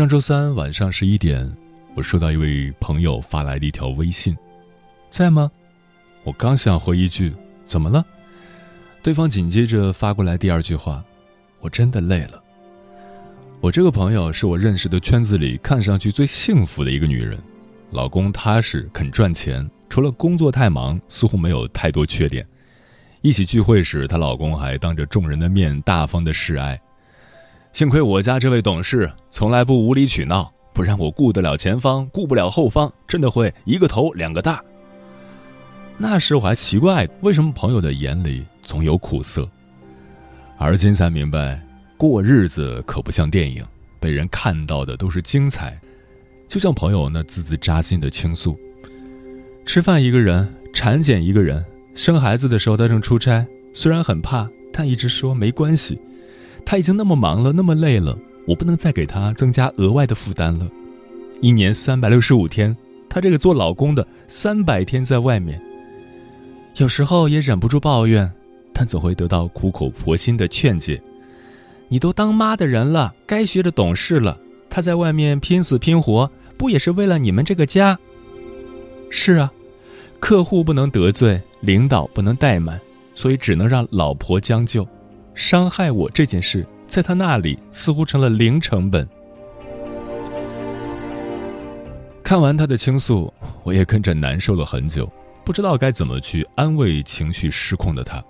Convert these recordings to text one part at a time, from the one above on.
上周三晚上十一点，我收到一位朋友发来的一条微信：“在吗？”我刚想回一句“怎么了”，对方紧接着发过来第二句话：“我真的累了。”我这个朋友是我认识的圈子里看上去最幸福的一个女人，老公踏实肯赚钱，除了工作太忙，似乎没有太多缺点。一起聚会时，她老公还当着众人的面大方的示爱。幸亏我家这位董事从来不无理取闹，不然我顾得了前方，顾不了后方，真的会一个头两个大。那时我还奇怪，为什么朋友的眼里总有苦涩，而今才明白，过日子可不像电影，被人看到的都是精彩。就像朋友那字字扎心的倾诉：吃饭一个人，产检一个人，生孩子的时候他正出差，虽然很怕，但一直说没关系。他已经那么忙了，那么累了，我不能再给他增加额外的负担了。一年三百六十五天，他这个做老公的三百天在外面，有时候也忍不住抱怨，但总会得到苦口婆心的劝解：“你都当妈的人了，该学着懂事了。他在外面拼死拼活，不也是为了你们这个家？”是啊，客户不能得罪，领导不能怠慢，所以只能让老婆将就。伤害我这件事，在他那里似乎成了零成本。看完他的倾诉，我也跟着难受了很久，不知道该怎么去安慰情绪失控的他。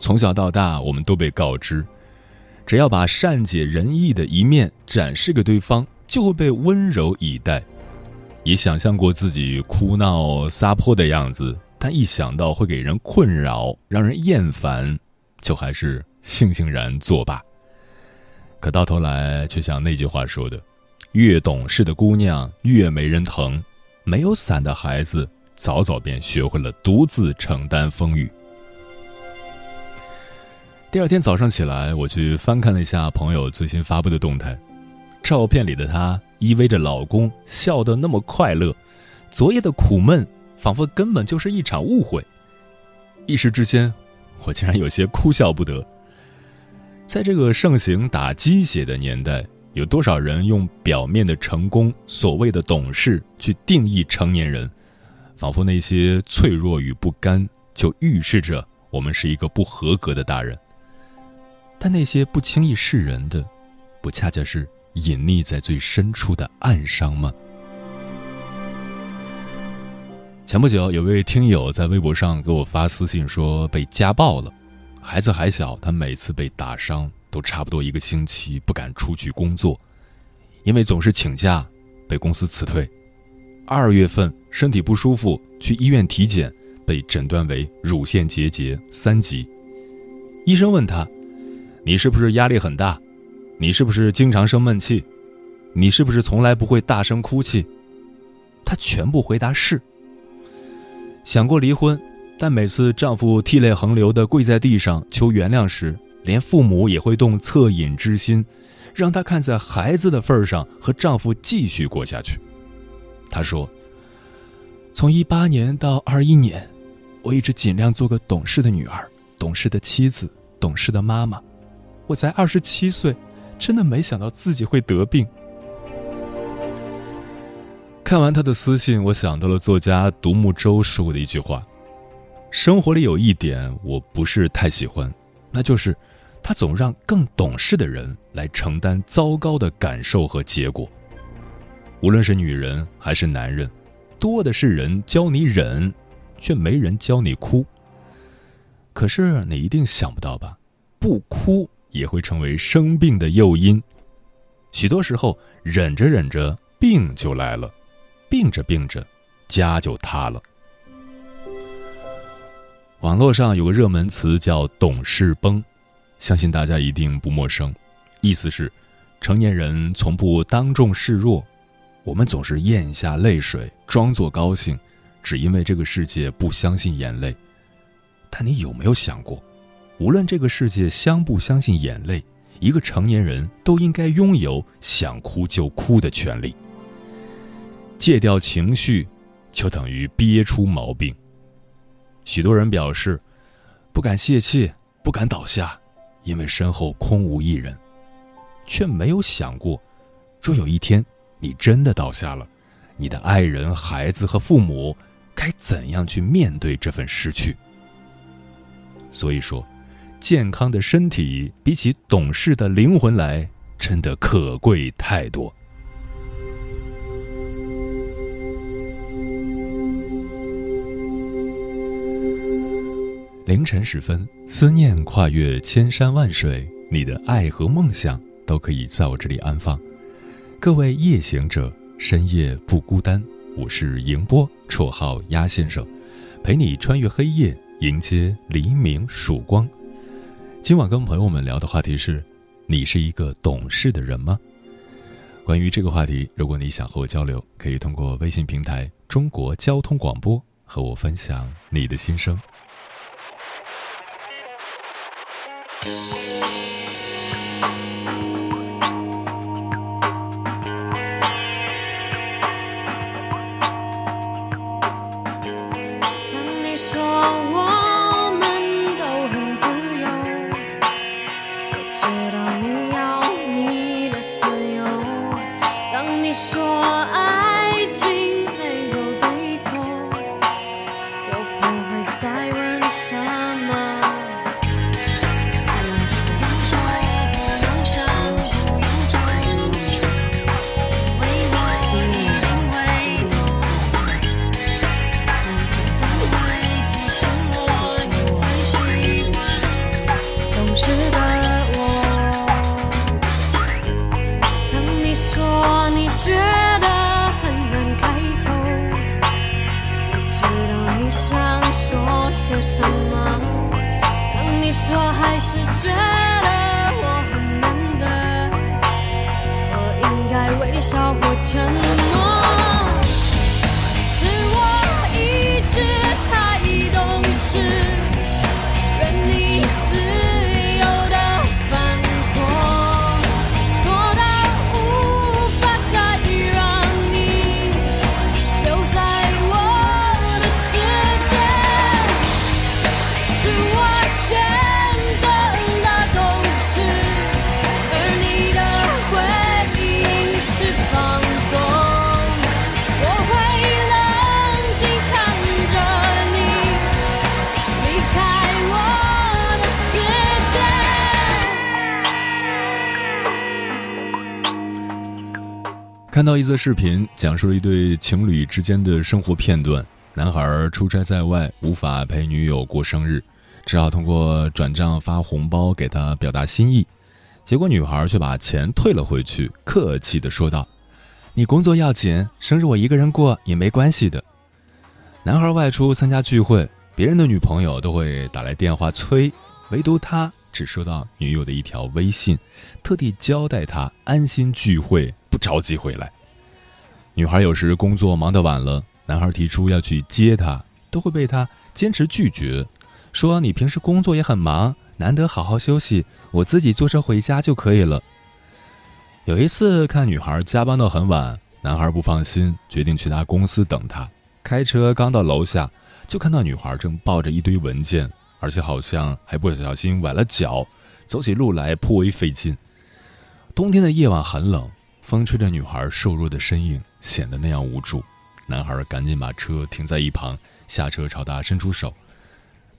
从小到大，我们都被告知，只要把善解人意的一面展示给对方，就会被温柔以待。也想象过自己哭闹撒泼的样子，但一想到会给人困扰，让人厌烦。就还是悻悻然作罢。可到头来，却像那句话说的：“越懂事的姑娘越没人疼，没有伞的孩子早早便学会了独自承担风雨。”第二天早上起来，我去翻看了一下朋友最新发布的动态，照片里的她依偎着老公，笑得那么快乐，昨夜的苦闷仿佛根本就是一场误会。一时之间。我竟然有些哭笑不得。在这个盛行打鸡血的年代，有多少人用表面的成功、所谓的懂事去定义成年人？仿佛那些脆弱与不甘，就预示着我们是一个不合格的大人。但那些不轻易示人的，不恰恰是隐匿在最深处的暗伤吗？前不久，有位听友在微博上给我发私信说被家暴了，孩子还小，他每次被打伤都差不多一个星期不敢出去工作，因为总是请假被公司辞退。二月份身体不舒服去医院体检，被诊断为乳腺结节三级。医生问他：“你是不是压力很大？你是不是经常生闷气？你是不是从来不会大声哭泣？”他全部回答是。想过离婚，但每次丈夫涕泪横流的跪在地上求原谅时，连父母也会动恻隐之心，让她看在孩子的份上和丈夫继续过下去。她说：“从一八年到二一年，我一直尽量做个懂事的女儿、懂事的妻子、懂事的妈妈。我才二十七岁，真的没想到自己会得病。”看完他的私信，我想到了作家独木舟说过的一句话：“生活里有一点我不是太喜欢，那就是他总让更懂事的人来承担糟糕的感受和结果。无论是女人还是男人，多的是人教你忍，却没人教你哭。可是你一定想不到吧？不哭也会成为生病的诱因。许多时候，忍着忍着，病就来了。”病着病着，家就塌了。网络上有个热门词叫“懂事崩”，相信大家一定不陌生。意思是，成年人从不当众示弱，我们总是咽下泪水，装作高兴，只因为这个世界不相信眼泪。但你有没有想过，无论这个世界相不相信眼泪，一个成年人都应该拥有想哭就哭的权利。戒掉情绪，就等于憋出毛病。许多人表示不敢泄气，不敢倒下，因为身后空无一人，却没有想过，若有一天你真的倒下了，你的爱人、孩子和父母该怎样去面对这份失去？所以说，健康的身体比起懂事的灵魂来，真的可贵太多。凌晨时分，思念跨越千山万水，你的爱和梦想都可以在我这里安放。各位夜行者，深夜不孤单。我是迎波，绰号鸭先生，陪你穿越黑夜，迎接黎明曙光。今晚跟朋友们聊的话题是：你是一个懂事的人吗？关于这个话题，如果你想和我交流，可以通过微信平台“中国交通广播”和我分享你的心声。当你说我们都很自由我知道你要你的自由。当你说爱看到一则视频，讲述了一对情侣之间的生活片段。男孩出差在外，无法陪女友过生日，只好通过转账发红包给她表达心意。结果女孩却把钱退了回去，客气地说道：“你工作要紧，生日我一个人过也没关系的。”男孩外出参加聚会，别人的女朋友都会打来电话催，唯独他只收到女友的一条微信，特地交代他安心聚会。不着急回来。女孩有时工作忙得晚了，男孩提出要去接她，都会被她坚持拒绝，说你平时工作也很忙，难得好好休息，我自己坐车回家就可以了。有一次看女孩加班到很晚，男孩不放心，决定去她公司等她。开车刚到楼下，就看到女孩正抱着一堆文件，而且好像还不小心崴了脚，走起路来颇为费劲。冬天的夜晚很冷。风吹着女孩瘦弱的身影，显得那样无助。男孩赶紧把车停在一旁，下车朝他伸出手。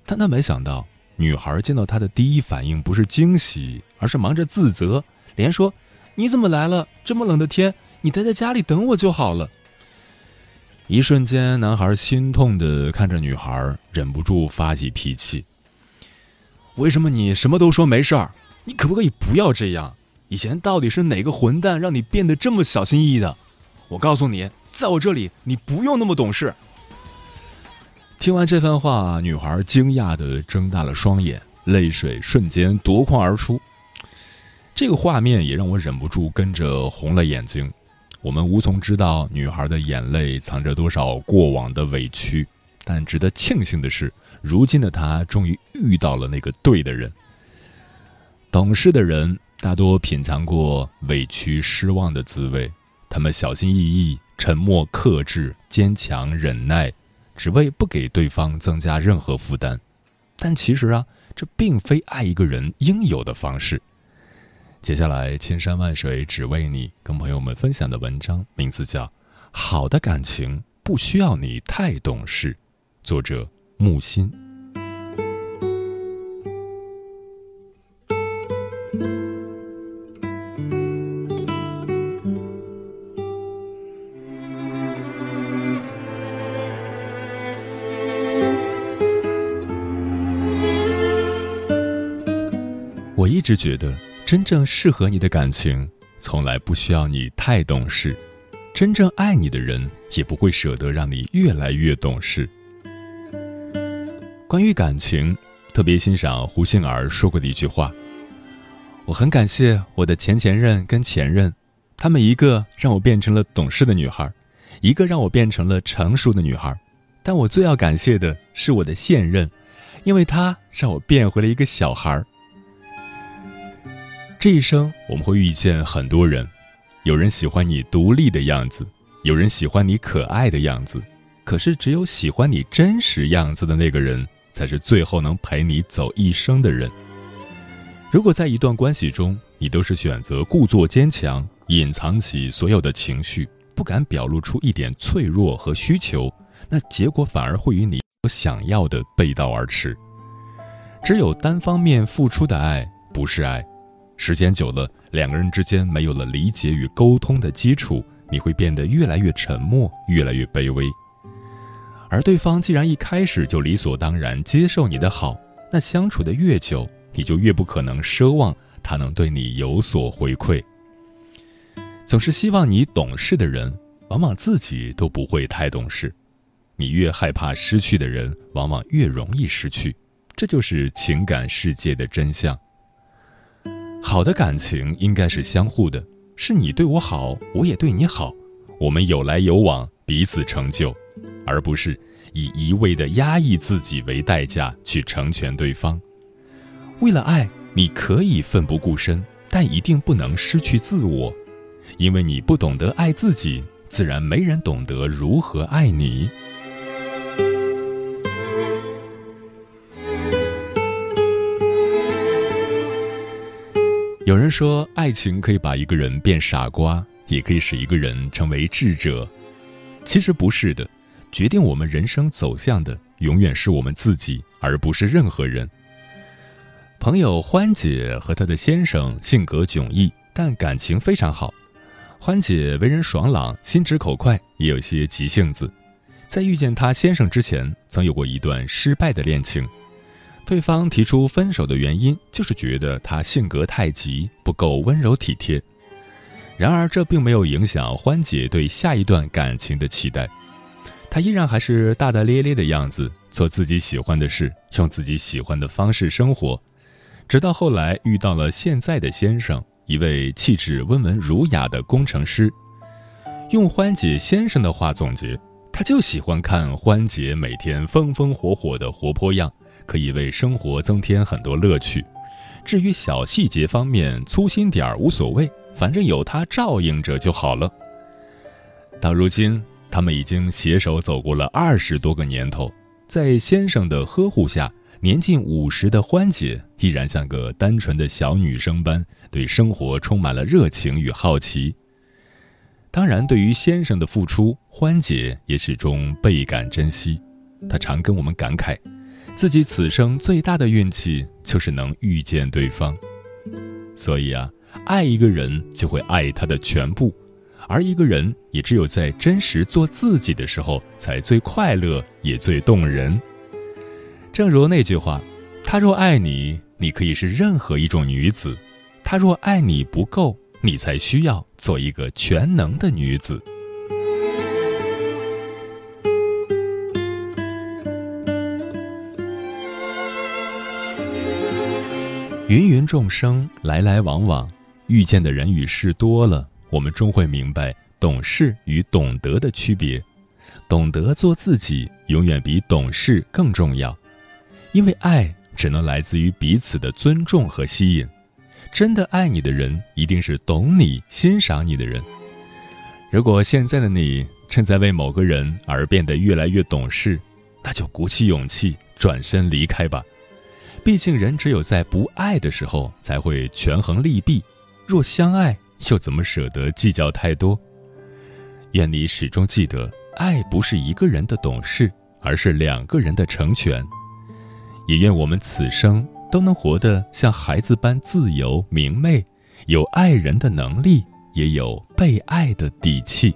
但他没想到，女孩见到他的第一反应不是惊喜，而是忙着自责，连说：“你怎么来了？这么冷的天，你待在家里等我就好了。”一瞬间，男孩心痛的看着女孩，忍不住发起脾气：“为什么你什么都说没事儿？你可不可以不要这样？以前到底是哪个混蛋让你变得这么小心翼翼的？我告诉你。”在我这里，你不用那么懂事。听完这番话，女孩惊讶的睁大了双眼，泪水瞬间夺眶而出。这个画面也让我忍不住跟着红了眼睛。我们无从知道女孩的眼泪藏着多少过往的委屈，但值得庆幸的是，如今的她终于遇到了那个对的人。懂事的人大多品尝过委屈、失望的滋味，他们小心翼翼。沉默、克制、坚强、忍耐，只为不给对方增加任何负担。但其实啊，这并非爱一个人应有的方式。接下来，千山万水只为你，跟朋友们分享的文章名字叫《好的感情不需要你太懂事》，作者木心。我一直觉得，真正适合你的感情，从来不需要你太懂事；真正爱你的人，也不会舍得让你越来越懂事。关于感情，特别欣赏胡杏儿说过的一句话：“我很感谢我的前前任跟前任，他们一个让我变成了懂事的女孩，一个让我变成了成熟的女孩，但我最要感谢的是我的现任，因为他让我变回了一个小孩。”这一生我们会遇见很多人，有人喜欢你独立的样子，有人喜欢你可爱的样子，可是只有喜欢你真实样子的那个人，才是最后能陪你走一生的人。如果在一段关系中，你都是选择故作坚强，隐藏起所有的情绪，不敢表露出一点脆弱和需求，那结果反而会与你所想要的背道而驰。只有单方面付出的爱，不是爱。时间久了，两个人之间没有了理解与沟通的基础，你会变得越来越沉默，越来越卑微。而对方既然一开始就理所当然接受你的好，那相处的越久，你就越不可能奢望他能对你有所回馈。总是希望你懂事的人，往往自己都不会太懂事。你越害怕失去的人，往往越容易失去。这就是情感世界的真相。好的感情应该是相互的，是你对我好，我也对你好，我们有来有往，彼此成就，而不是以一味的压抑自己为代价去成全对方。为了爱，你可以奋不顾身，但一定不能失去自我，因为你不懂得爱自己，自然没人懂得如何爱你。有人说，爱情可以把一个人变傻瓜，也可以使一个人成为智者。其实不是的，决定我们人生走向的永远是我们自己，而不是任何人。朋友欢姐和她的先生性格迥异，但感情非常好。欢姐为人爽朗，心直口快，也有些急性子。在遇见她先生之前，曾有过一段失败的恋情。对方提出分手的原因，就是觉得他性格太急，不够温柔体贴。然而，这并没有影响欢姐对下一段感情的期待。她依然还是大大咧咧的样子，做自己喜欢的事，用自己喜欢的方式生活。直到后来遇到了现在的先生，一位气质温文儒雅的工程师。用欢姐先生的话总结，他就喜欢看欢姐每天风风火火的活泼样。可以为生活增添很多乐趣。至于小细节方面，粗心点儿无所谓，反正有他照应着就好了。到如今，他们已经携手走过了二十多个年头，在先生的呵护下，年近五十的欢姐依然像个单纯的小女生般，对生活充满了热情与好奇。当然，对于先生的付出，欢姐也始终倍感珍惜。她常跟我们感慨，自己此生最大的运气就是能遇见对方。所以啊，爱一个人就会爱他的全部，而一个人也只有在真实做自己的时候，才最快乐，也最动人。正如那句话：“他若爱你，你可以是任何一种女子；他若爱你不够。”你才需要做一个全能的女子。芸芸众生来来往往，遇见的人与事多了，我们终会明白懂事与懂得的区别。懂得做自己，永远比懂事更重要，因为爱只能来自于彼此的尊重和吸引。真的爱你的人，一定是懂你、欣赏你的人。如果现在的你正在为某个人而变得越来越懂事，那就鼓起勇气转身离开吧。毕竟，人只有在不爱的时候才会权衡利弊。若相爱，又怎么舍得计较太多？愿你始终记得，爱不是一个人的懂事，而是两个人的成全。也愿我们此生。都能活得像孩子般自由明媚，有爱人的能力，也有被爱的底气。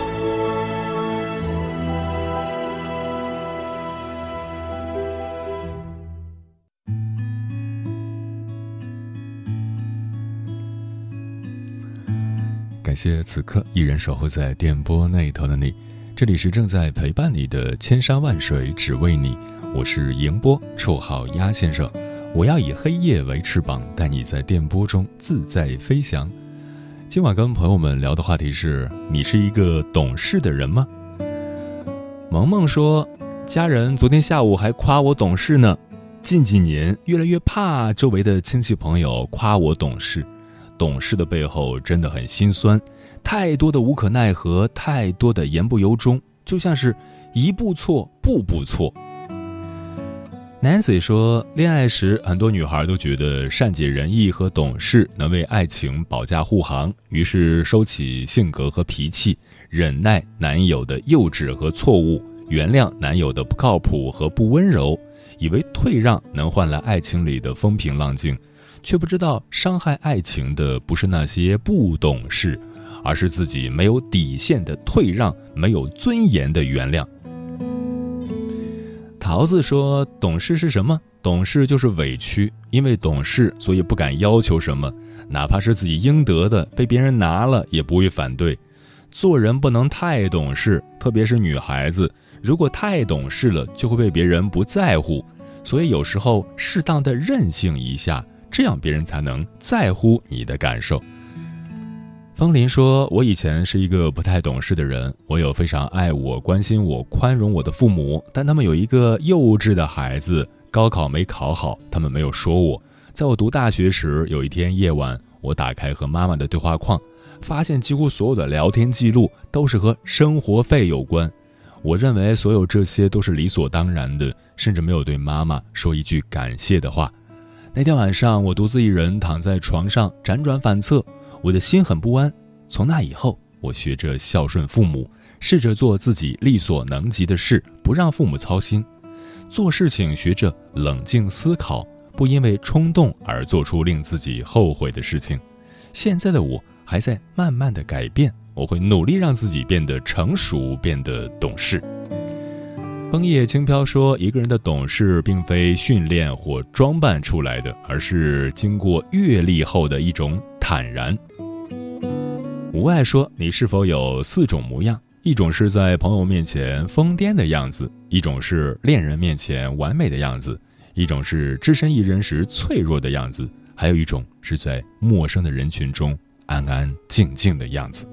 谢此刻依然守候在电波那头的你。这里是正在陪伴你的千山万水只为你，我是迎波，绰号鸭先生。我要以黑夜为翅膀，带你在电波中自在飞翔。今晚跟朋友们聊的话题是：你是一个懂事的人吗？萌萌说，家人昨天下午还夸我懂事呢。近几年越来越怕周围的亲戚朋友夸我懂事，懂事的背后真的很心酸。太多的无可奈何，太多的言不由衷，就像是一步错，步步错。Nancy 说，恋爱时很多女孩都觉得善解人意和懂事能为爱情保驾护航，于是收起性格和脾气，忍耐男友的幼稚和错误，原谅男友的不靠谱和不温柔，以为退让能换来爱情里的风平浪静，却不知道伤害爱情的不是那些不懂事。而是自己没有底线的退让，没有尊严的原谅。桃子说：“懂事是什么？懂事就是委屈，因为懂事，所以不敢要求什么，哪怕是自己应得的，被别人拿了也不会反对。做人不能太懂事，特别是女孩子，如果太懂事了，就会被别人不在乎。所以有时候适当的任性一下，这样别人才能在乎你的感受。”方林说：“我以前是一个不太懂事的人，我有非常爱我、关心我、宽容我的父母，但他们有一个幼稚的孩子，高考没考好，他们没有说我。在我读大学时，有一天夜晚，我打开和妈妈的对话框，发现几乎所有的聊天记录都是和生活费有关。我认为所有这些都是理所当然的，甚至没有对妈妈说一句感谢的话。那天晚上，我独自一人躺在床上，辗转反侧。”我的心很不安。从那以后，我学着孝顺父母，试着做自己力所能及的事，不让父母操心。做事情学着冷静思考，不因为冲动而做出令自己后悔的事情。现在的我还在慢慢的改变，我会努力让自己变得成熟，变得懂事。枫叶轻飘说：“一个人的懂事，并非训练或装扮出来的，而是经过阅历后的一种坦然。”无爱说：“你是否有四种模样？一种是在朋友面前疯癫的样子，一种是恋人面前完美的样子，一种是只身一人时脆弱的样子，还有一种是在陌生的人群中安安静静的样子。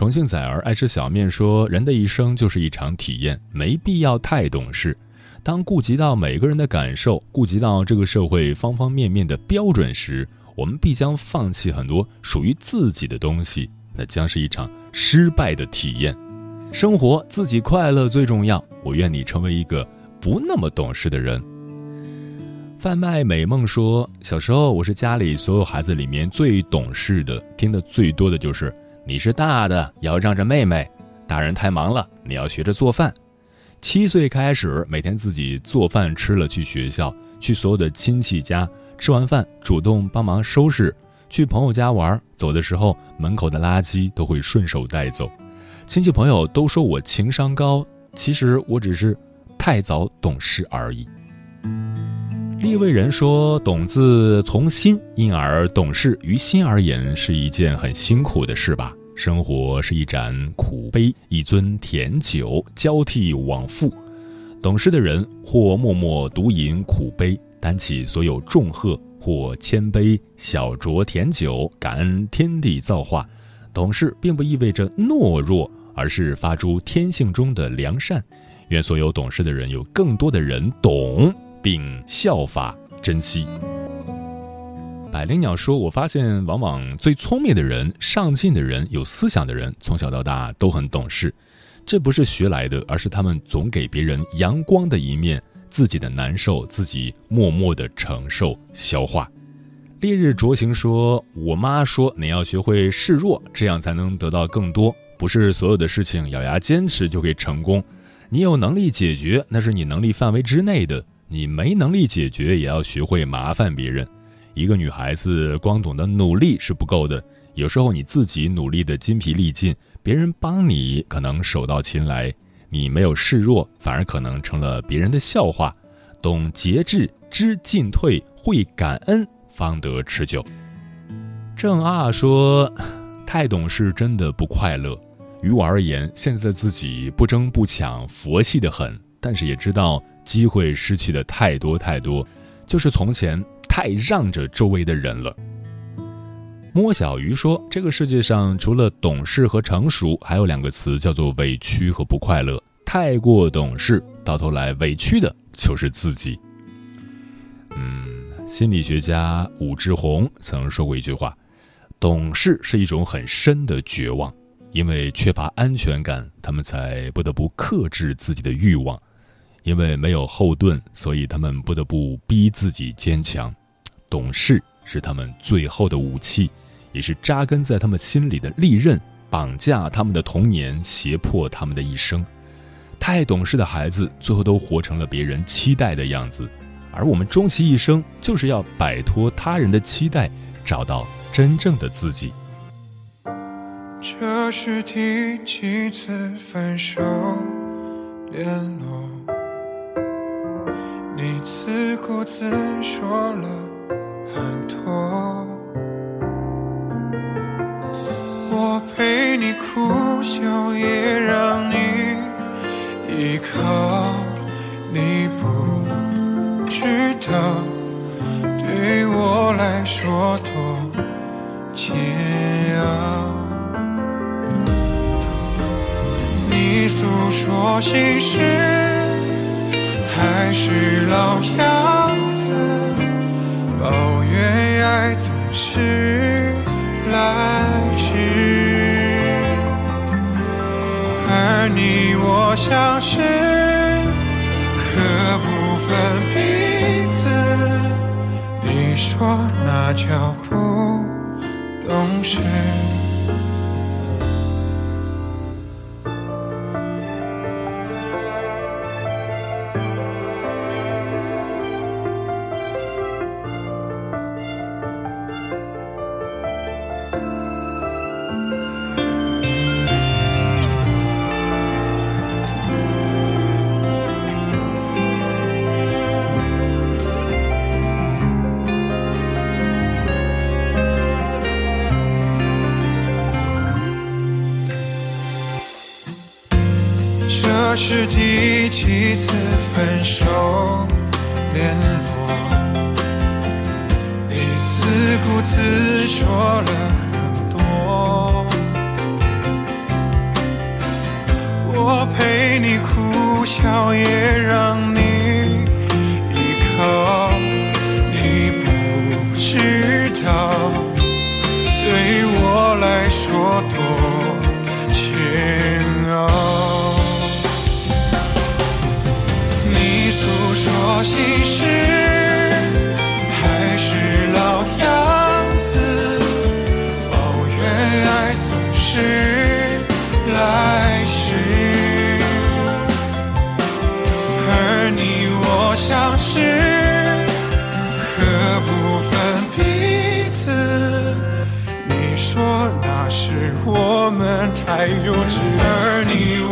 重庆崽儿爱吃小面说：“人的一生就是一场体验，没必要太懂事。当顾及到每个人的感受，顾及到这个社会方方面面的标准时，我们必将放弃很多属于自己的东西，那将是一场失败的体验。生活自己快乐最重要。我愿你成为一个不那么懂事的人。”贩卖美梦说：“小时候我是家里所有孩子里面最懂事的，听的最多的就是你是大的要让着妹妹，大人太忙了，你要学着做饭。七岁开始每天自己做饭吃了去学校，去所有的亲戚家吃完饭主动帮忙收拾，去朋友家玩，走的时候门口的垃圾都会顺手带走。亲戚朋友都说我情商高，其实我只是太早懂事而已。”立位人说：“懂字从心，因而懂事于心而言是一件很辛苦的事吧？生活是一盏苦杯，一樽甜酒，交替往复。懂事的人或默默独饮苦杯，担起所有重荷；或谦卑小酌甜酒，感恩天地造化。懂事并不意味着懦弱，而是发出天性中的良善。愿所有懂事的人有更多的人懂。”并效法珍惜。百灵鸟说：“我发现，往往最聪明的人、上进的人、有思想的人，从小到大都很懂事。这不是学来的，而是他们总给别人阳光的一面，自己的难受自己默默的承受、消化。”烈日灼行说：“我妈说，你要学会示弱，这样才能得到更多。不是所有的事情咬牙坚持就可以成功。你有能力解决，那是你能力范围之内的。”你没能力解决，也要学会麻烦别人。一个女孩子光懂得努力是不够的，有时候你自己努力的筋疲力尽，别人帮你可能手到擒来，你没有示弱，反而可能成了别人的笑话。懂节制，知进退，会感恩，方得持久。郑二说：“太懂事真的不快乐。于我而言，现在的自己不争不抢，佛系的很，但是也知道。”机会失去的太多太多，就是从前太让着周围的人了。摸小鱼说：“这个世界上除了懂事和成熟，还有两个词叫做委屈和不快乐。太过懂事，到头来委屈的就是自己。”嗯，心理学家武志红曾说过一句话：“懂事是一种很深的绝望，因为缺乏安全感，他们才不得不克制自己的欲望。”因为没有后盾，所以他们不得不逼自己坚强。懂事是他们最后的武器，也是扎根在他们心里的利刃，绑架他们的童年，胁迫他们的一生。太懂事的孩子，最后都活成了别人期待的样子。而我们终其一生，就是要摆脱他人的期待，找到真正的自己。这是第几次分手联络？你自顾自说了很多，我陪你哭笑，也让你依靠。你不知道，对我来说多煎熬。你诉说心事。还是老样子，抱怨爱总是来迟，而你我相识，可不分彼此。你说那叫不懂事。联络。你自顾自说了很多。我陪你哭笑也让你 turn tie you to turn you.